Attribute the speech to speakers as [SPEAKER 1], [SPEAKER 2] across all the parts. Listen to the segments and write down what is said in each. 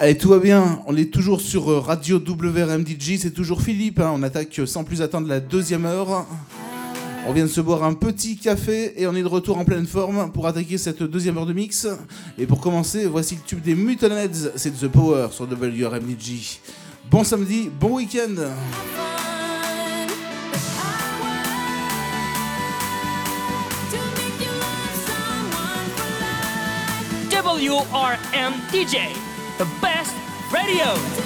[SPEAKER 1] Allez, tout va bien. On est toujours sur euh, Radio WRMDJ. C'est toujours Philippe. hein. On attaque euh, sans plus attendre la deuxième heure. On vient de se boire un petit café et on est de retour en pleine forme pour attaquer cette deuxième heure de mix. Et pour commencer, voici le tube des Muttonheads. C'est The Power sur WRMDJ. Bon samedi, bon week-end.
[SPEAKER 2] WRM DJ, the best radio.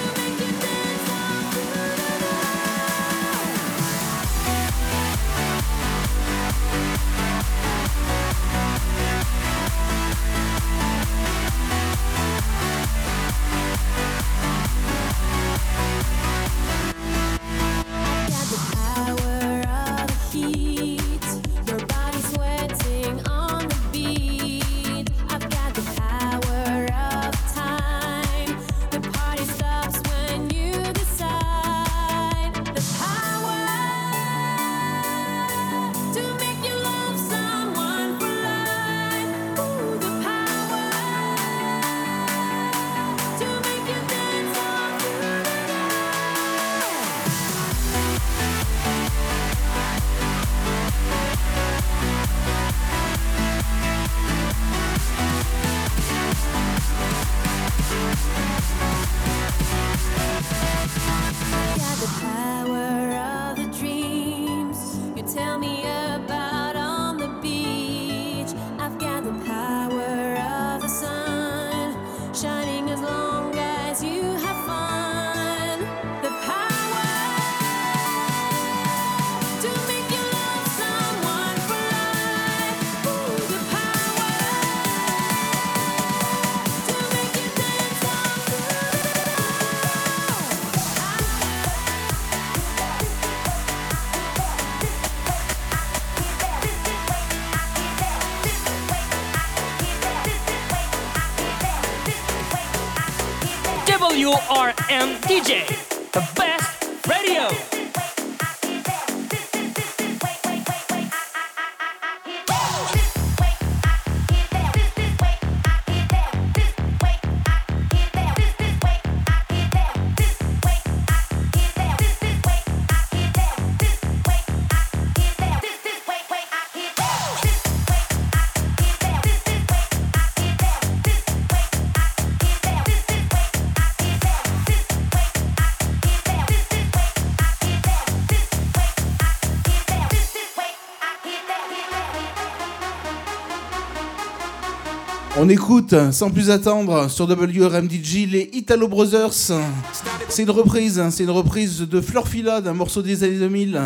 [SPEAKER 2] and DJ.
[SPEAKER 1] On écoute sans plus attendre sur WRMDJ les Italo Brothers. C'est une reprise, c'est une reprise de Florfila d'un morceau des années 2000.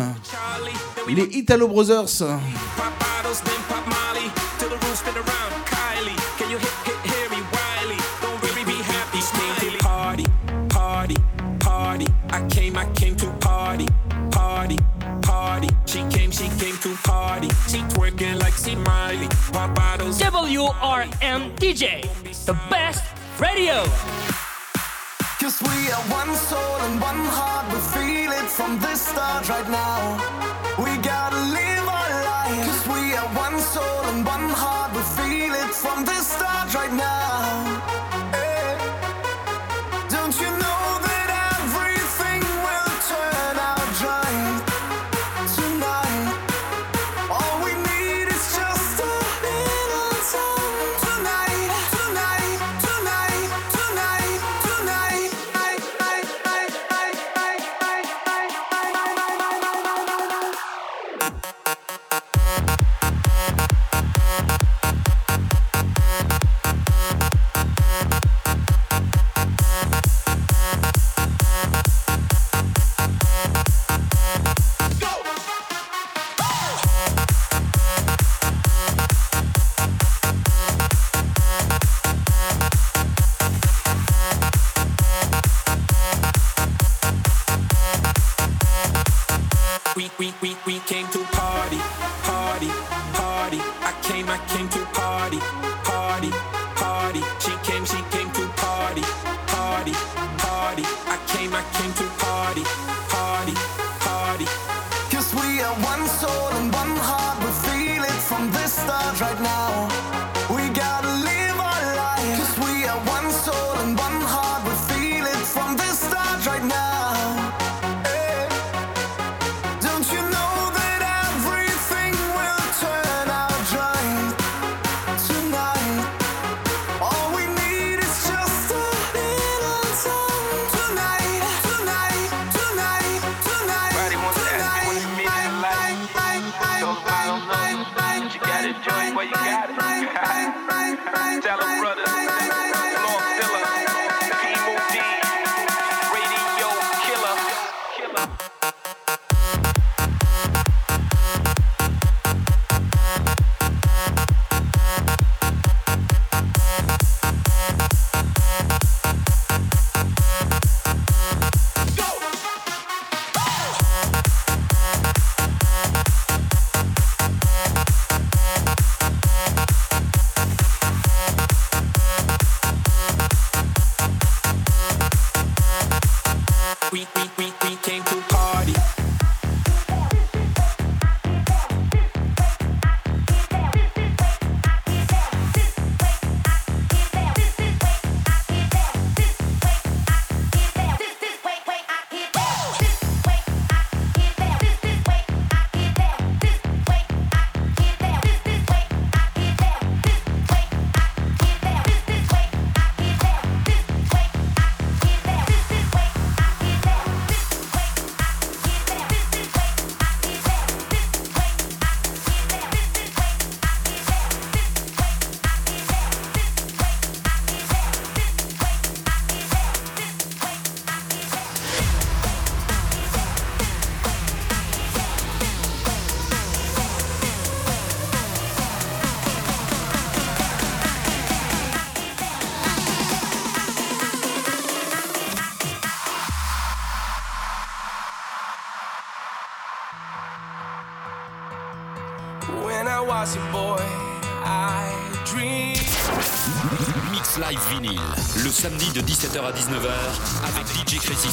[SPEAKER 1] Les Italo Brothers.
[SPEAKER 2] WRM DJ, the best radio.
[SPEAKER 3] Cause we are one soul and one heart, we feel it from the start right now.
[SPEAKER 4] 17h à 19h avec DJ Crazy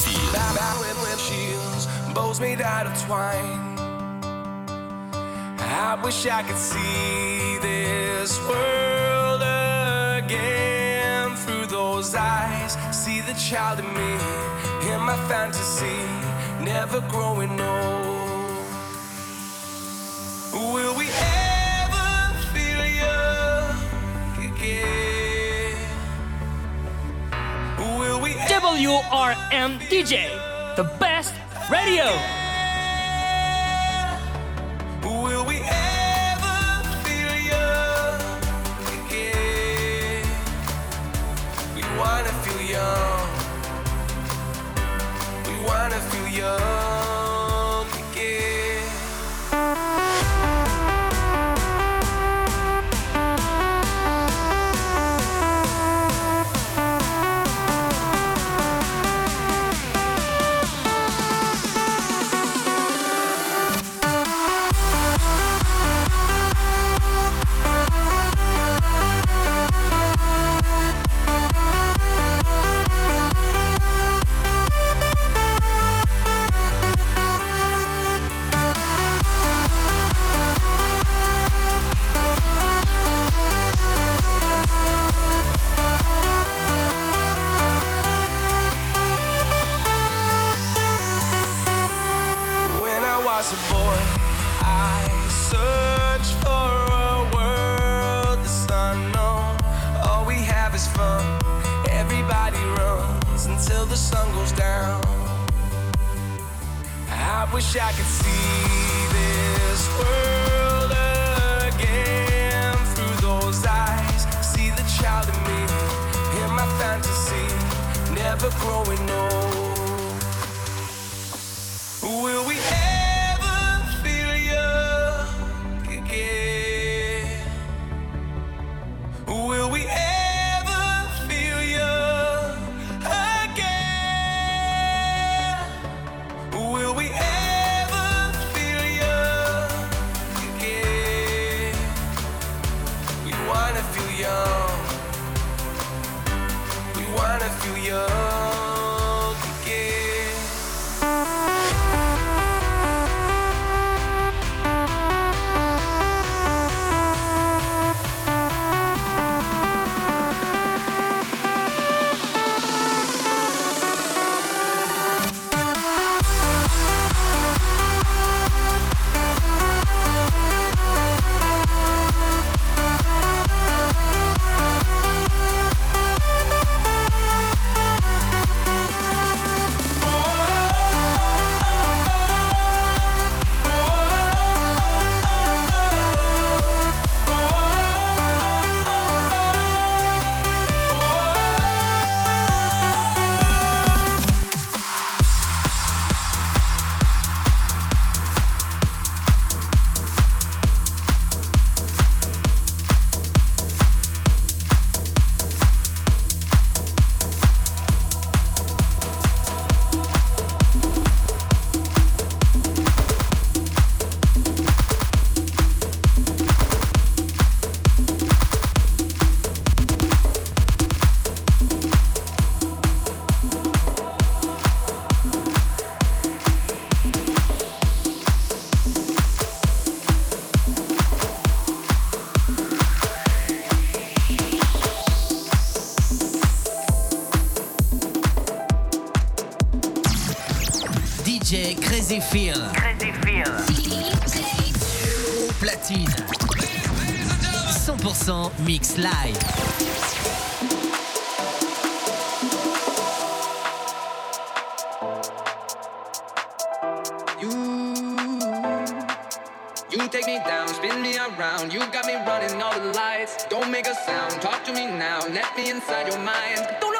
[SPEAKER 5] I wish I could see this world again through those eyes. See the child in me, in my fantasy, never growing old.
[SPEAKER 6] WRM DJ, the best radio.
[SPEAKER 5] ever growing old.
[SPEAKER 7] Phil. Au platine. 100% mix live.
[SPEAKER 8] You, you take me down, spin me around. You got me running all the lights. Don't make a sound, talk to me now. Let me inside your mind. Don't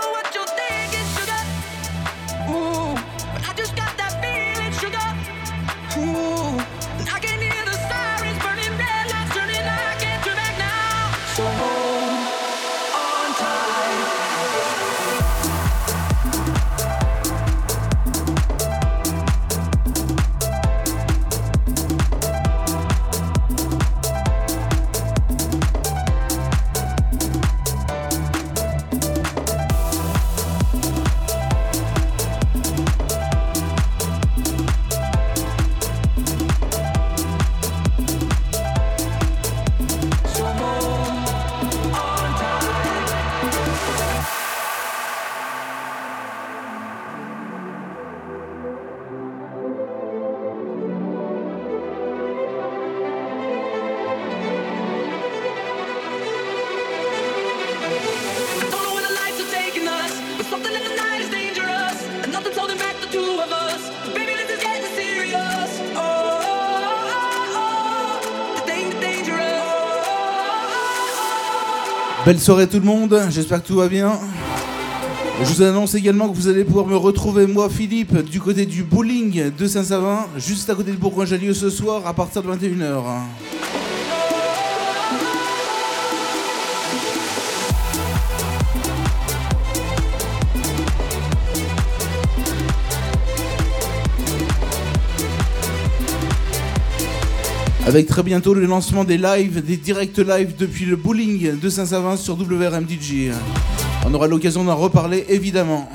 [SPEAKER 1] Belle soirée tout le monde, j'espère que tout va bien. Je vous annonce également que vous allez pouvoir me retrouver, moi Philippe, du côté du bowling de Saint-Savin, juste à côté de Bourgoin-Jallieu ce soir à partir de 21h. Avec très bientôt le lancement des lives, des directs live depuis le bowling de Saint-Savin sur WRMDJ. On aura l'occasion d'en reparler évidemment.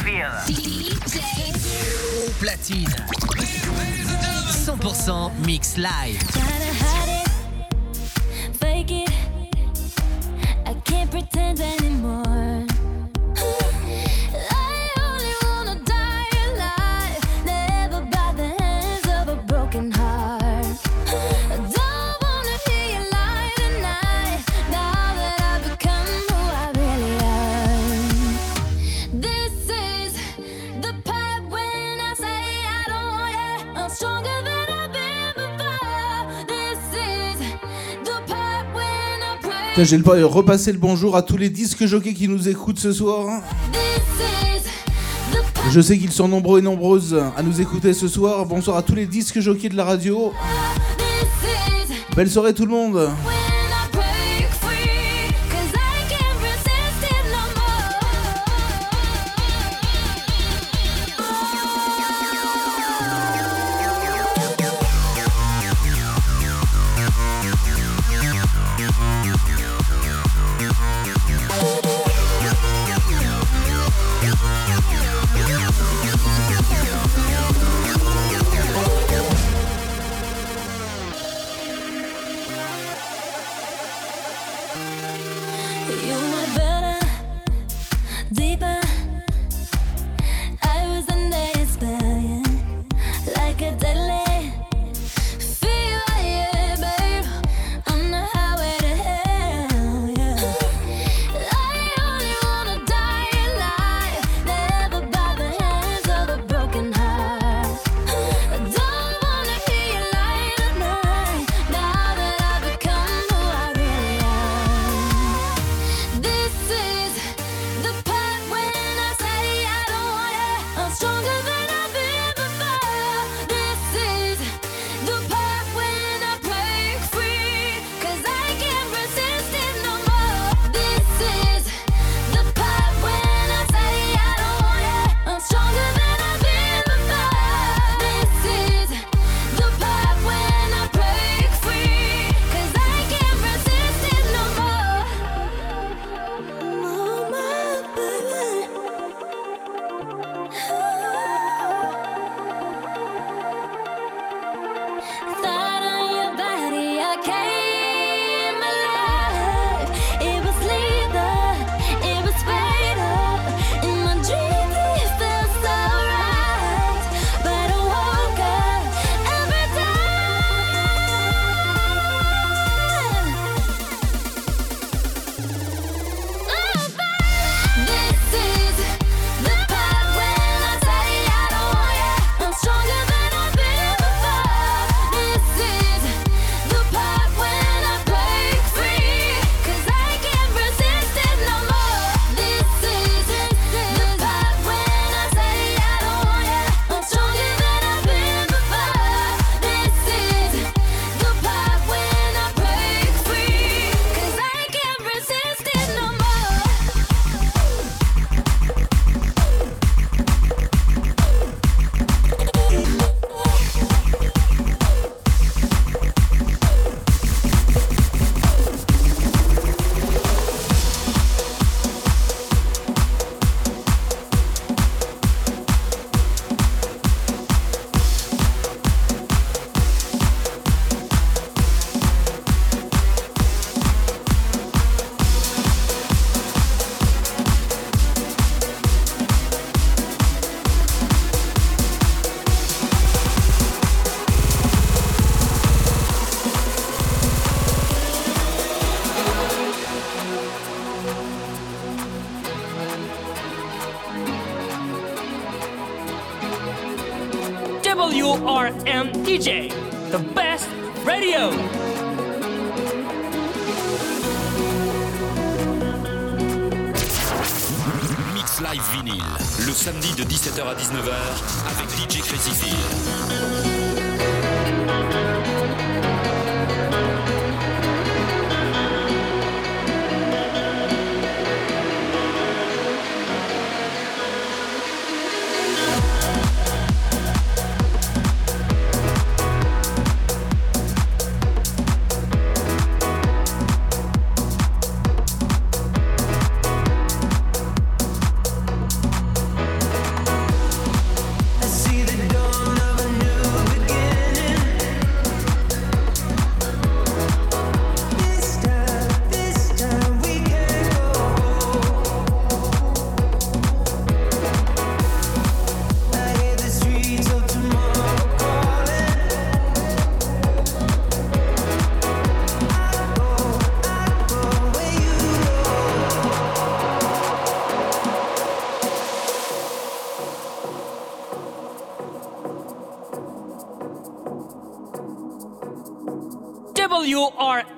[SPEAKER 7] Phil. Au platine. 100% mix live.
[SPEAKER 2] I can't pretend anymore.
[SPEAKER 1] J'ai le repasser le bonjour à tous les disques jockeys qui nous écoutent ce soir.
[SPEAKER 2] Part
[SPEAKER 1] Je sais qu'ils sont nombreux et nombreuses à nous écouter ce soir. Bonsoir à tous les disques jockeys de la radio. Belle soirée tout le monde.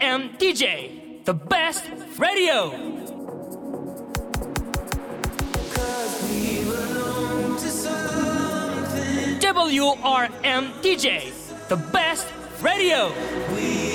[SPEAKER 6] WRM DJ, the best radio. WRM DJ, the best radio. WRM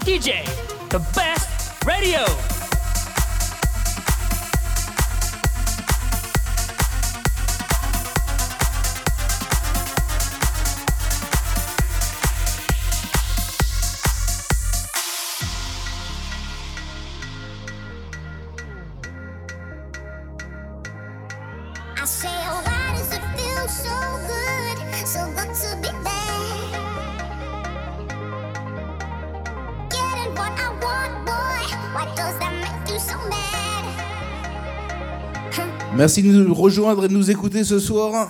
[SPEAKER 6] DJ, the best radio.
[SPEAKER 1] Merci de nous rejoindre et de nous écouter ce soir.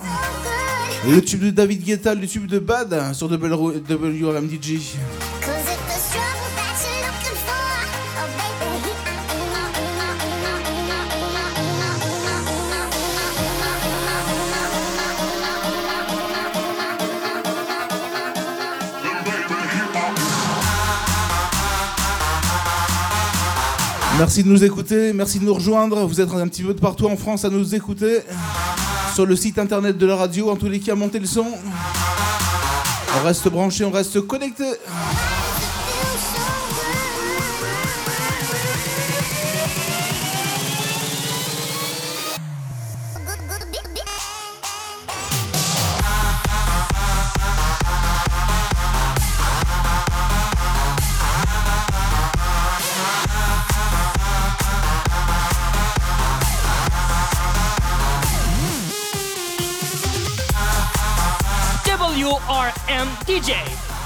[SPEAKER 1] Le tube de David Guetta, le tube de Bad sur WRM Merci de nous écouter, merci de nous rejoindre. Vous êtes un petit peu de partout en France à nous écouter. Sur le site internet de la radio, en tous les cas, montez le son. On reste branché, on reste connecté.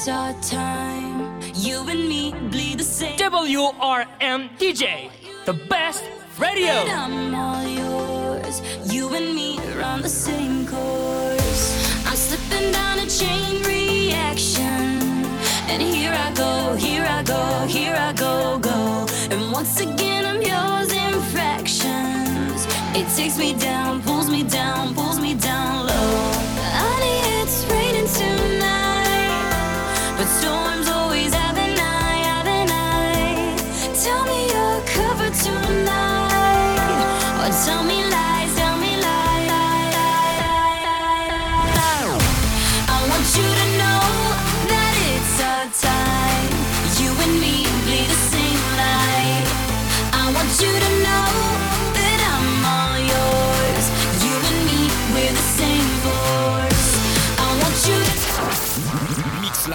[SPEAKER 9] It's
[SPEAKER 2] our time. You and me bleed the same.
[SPEAKER 6] WRM DJ, the best radio.
[SPEAKER 2] And I'm all yours. You and me run the same course. I'm slipping down a chain reaction. And here I go, here I go, here I go, go. And once again, I'm yours in fractions. It takes me down, pulls me down, pulls me down low.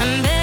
[SPEAKER 2] And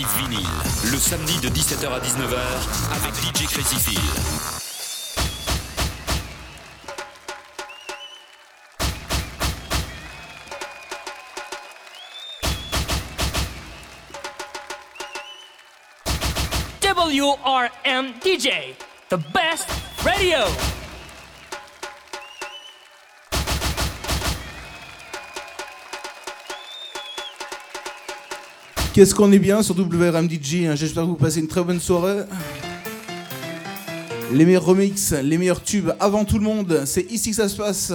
[SPEAKER 2] Live
[SPEAKER 4] vinyle, le samedi de 17h à 19h avec DJ Crazy Phil.
[SPEAKER 6] WRM DJ, the best radio.
[SPEAKER 1] Qu'est-ce qu'on est bien sur WRM DJ hein. J'espère que vous passez une très bonne soirée. Les meilleurs remix, les meilleurs tubes avant tout le monde, c'est ici que ça se passe.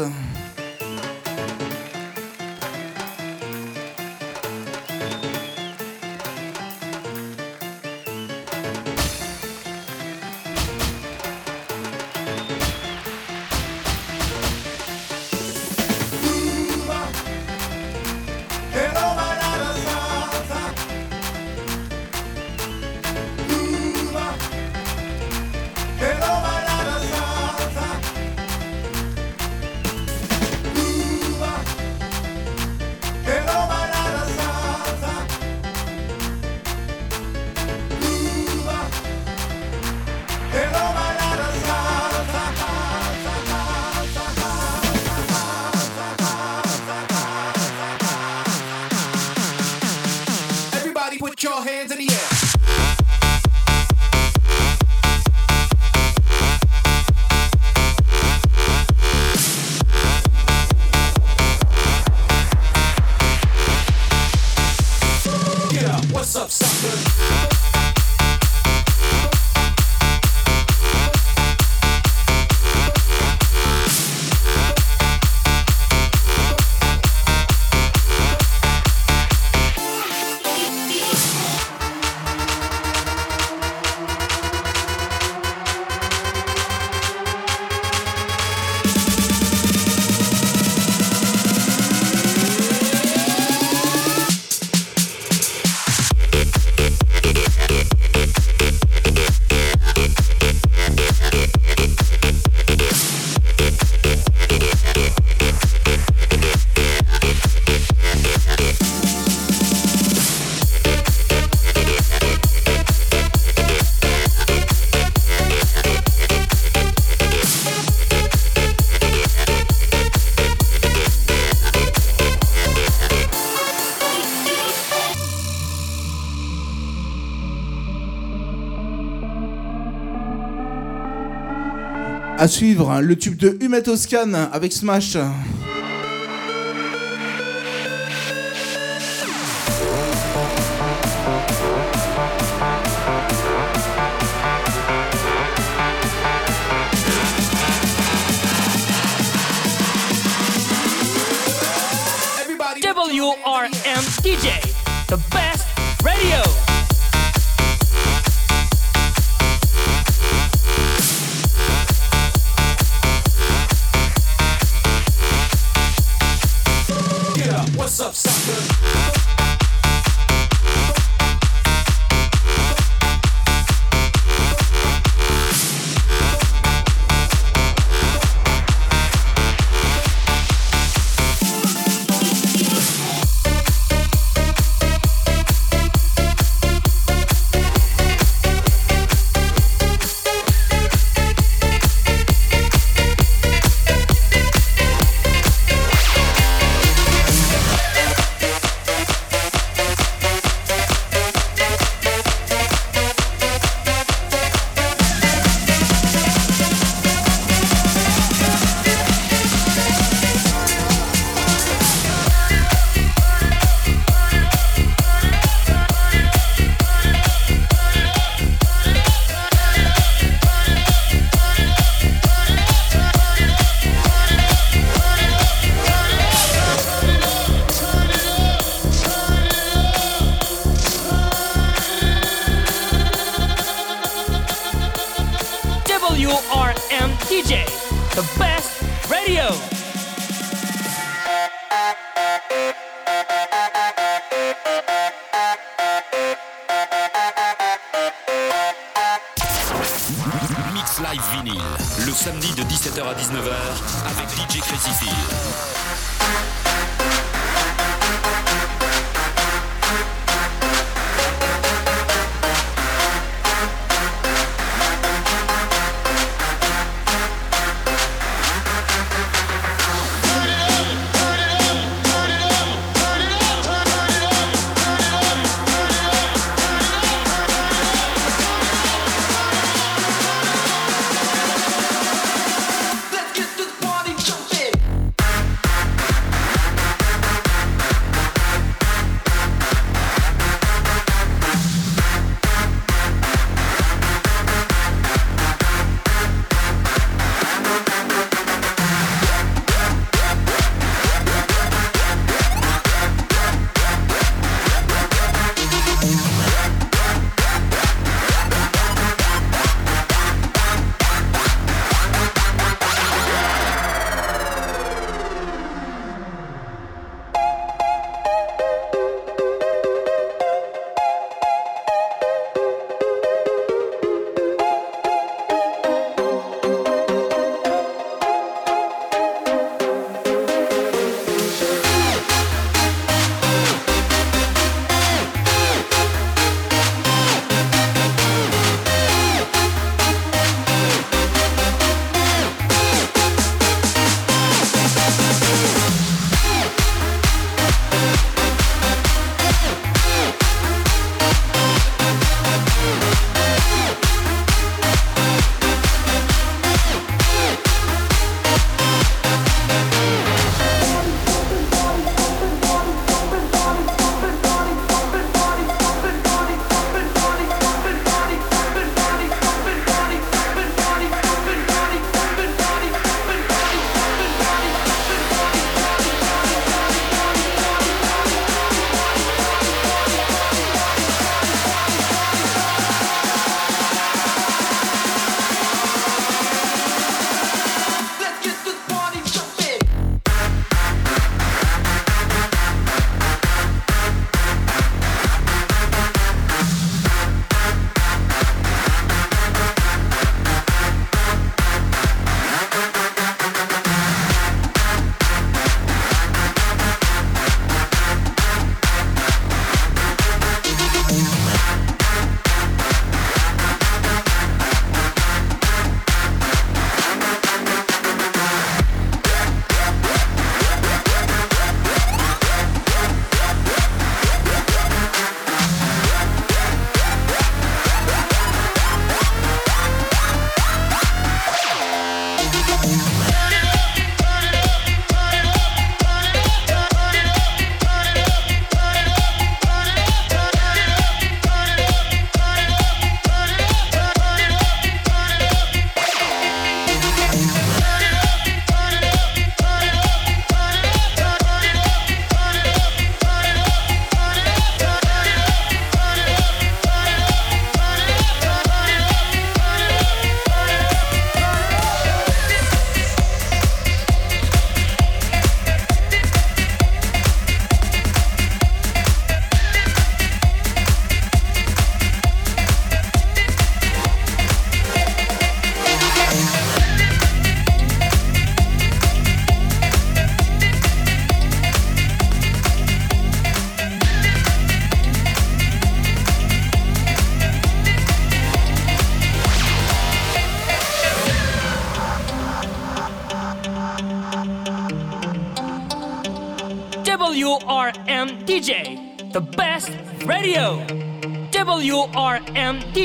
[SPEAKER 1] À suivre, le tube de Humet Toscan avec Smash.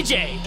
[SPEAKER 6] DJ,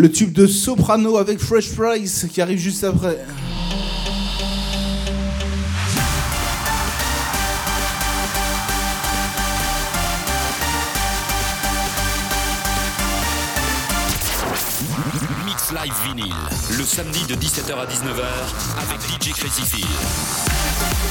[SPEAKER 4] Le
[SPEAKER 1] tube de Soprano avec Fresh Price qui arrive juste après.
[SPEAKER 4] Mix Live Vinyl, le samedi de 17h à 19h avec DJ Crazy Phil.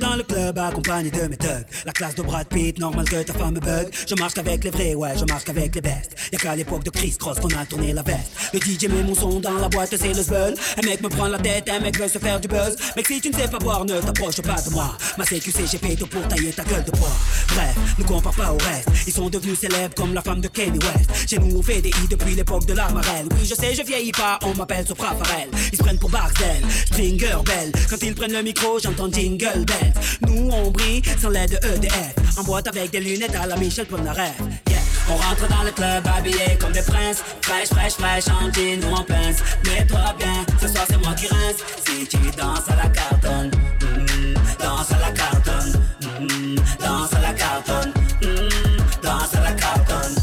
[SPEAKER 10] Dans le club accompagné de mes La classe de Brad Pitt, normal que ta femme me bug. Je marche qu'avec les vrais, ouais, je marche qu'avec les bestes. Y'a qu'à l'époque de Chris Cross qu'on a tourné la veste. Le DJ met mon son dans la boîte, c'est le zbeul. Un mec me prend la tête, un mec veut se faire du buzz. Mec, si tu ne sais pas boire, ne t'approche pas de moi. Ma CQC, j'ai fait tout pour tailler ta gueule de bois. Bref, ne compare pas au reste. Ils sont devenus célèbres comme la femme de Kanye West. Chez nous, on fait des hits depuis l'époque de l'armarelle. Oui, je sais, je vieillis pas, on m'appelle Sopra Farel. Ils se prennent pour Barcel, Stringer Bell. Quand ils prennent le micro, j'entends Jingle Bells. Nous, on brille sans de EDF. En boîte avec des lunettes à la Michel Polnareff. Yeah. On rentre dans le club habillé comme des princes. Fraîche, fraîche, fraîche, en jean ou en pince. Mets-toi bien, ce soir c'est moi qui rince. Si tu danses à la cartonne, mm, danse à la cartonne, mm, danse à la cartonne, mm, danse à la cartonne,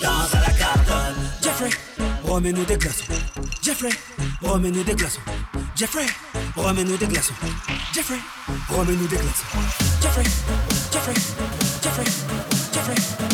[SPEAKER 10] danse à la cartonne. Jeffrey, remets-nous des glaçons. Jeffrey, remets-nous des glaçons. Jeffrey, remets-nous des glaçons. Jeffrey, remets-nous des. Jeffrey, Jeffrey, Jeffrey, Jeffrey, Jeffrey,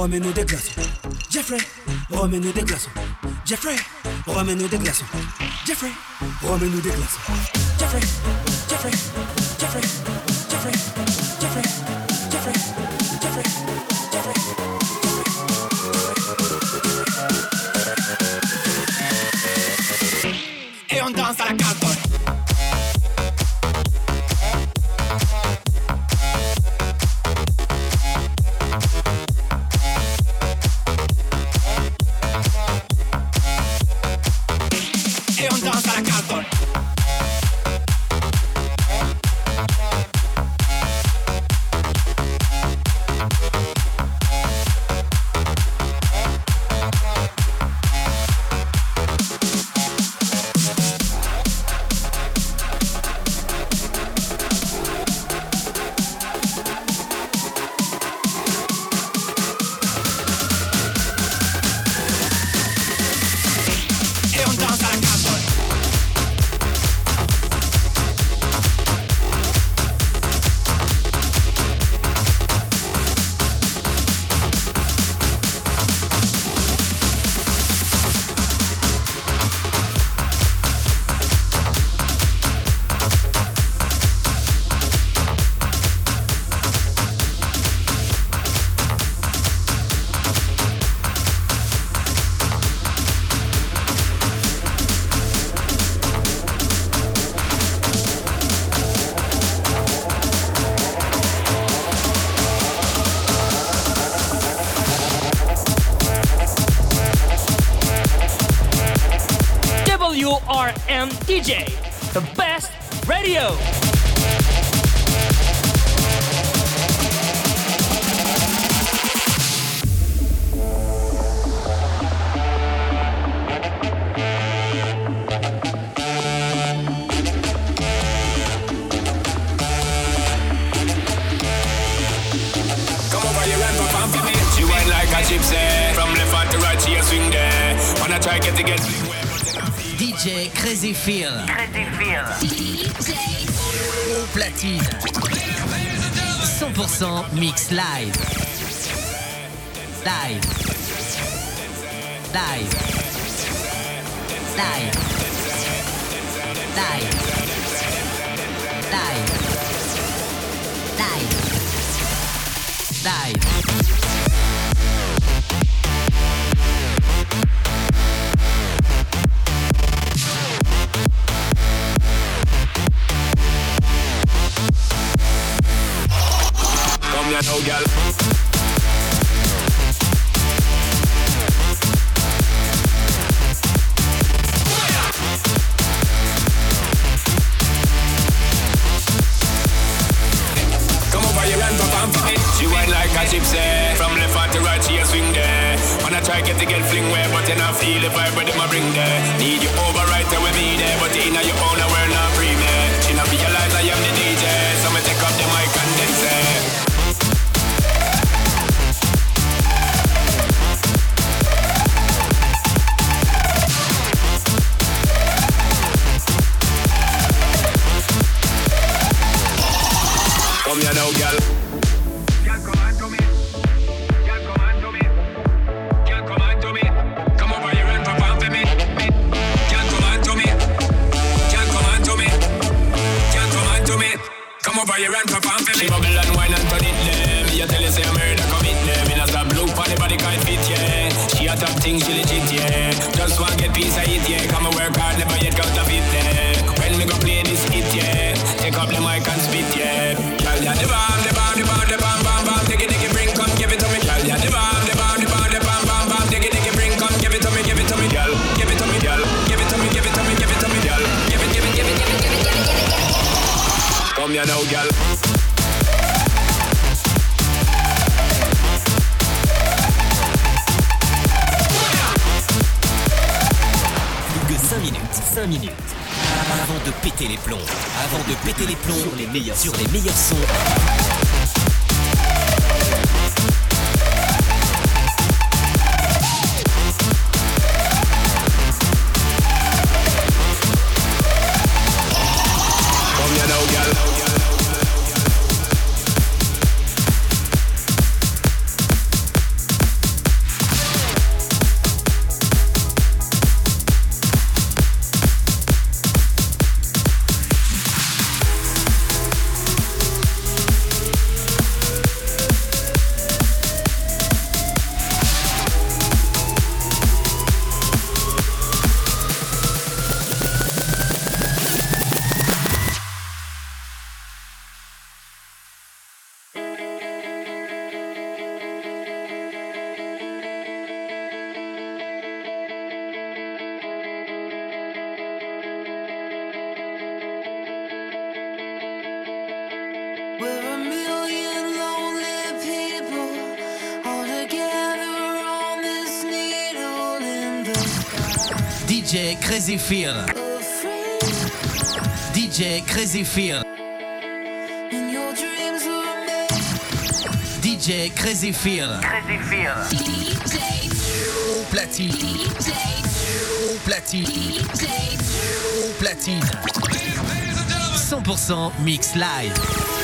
[SPEAKER 10] remets-nous des glaçons. Jeffrey, remets-nous des glaçons. Jeffrey, remets-nous des glaçons. Jeffrey, remets-nous des glaçons. Jeffrey, Jeffrey, Jeffrey,
[SPEAKER 6] Dai. Dai. Dai. Dai.
[SPEAKER 5] Come here now, girl.
[SPEAKER 11] Avant de péter les plombs, avant de péter les plombs sur les meilleurs sons.
[SPEAKER 7] Crazy Fear. DJ Crazy
[SPEAKER 3] Fear.
[SPEAKER 7] DJ Crazy Fear.
[SPEAKER 3] Crazy
[SPEAKER 7] DJ platine. DJ platine. DJ platine. 100% mix live.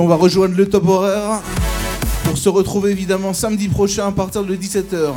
[SPEAKER 1] on va rejoindre le top horaire pour se retrouver évidemment samedi prochain à partir de 17h.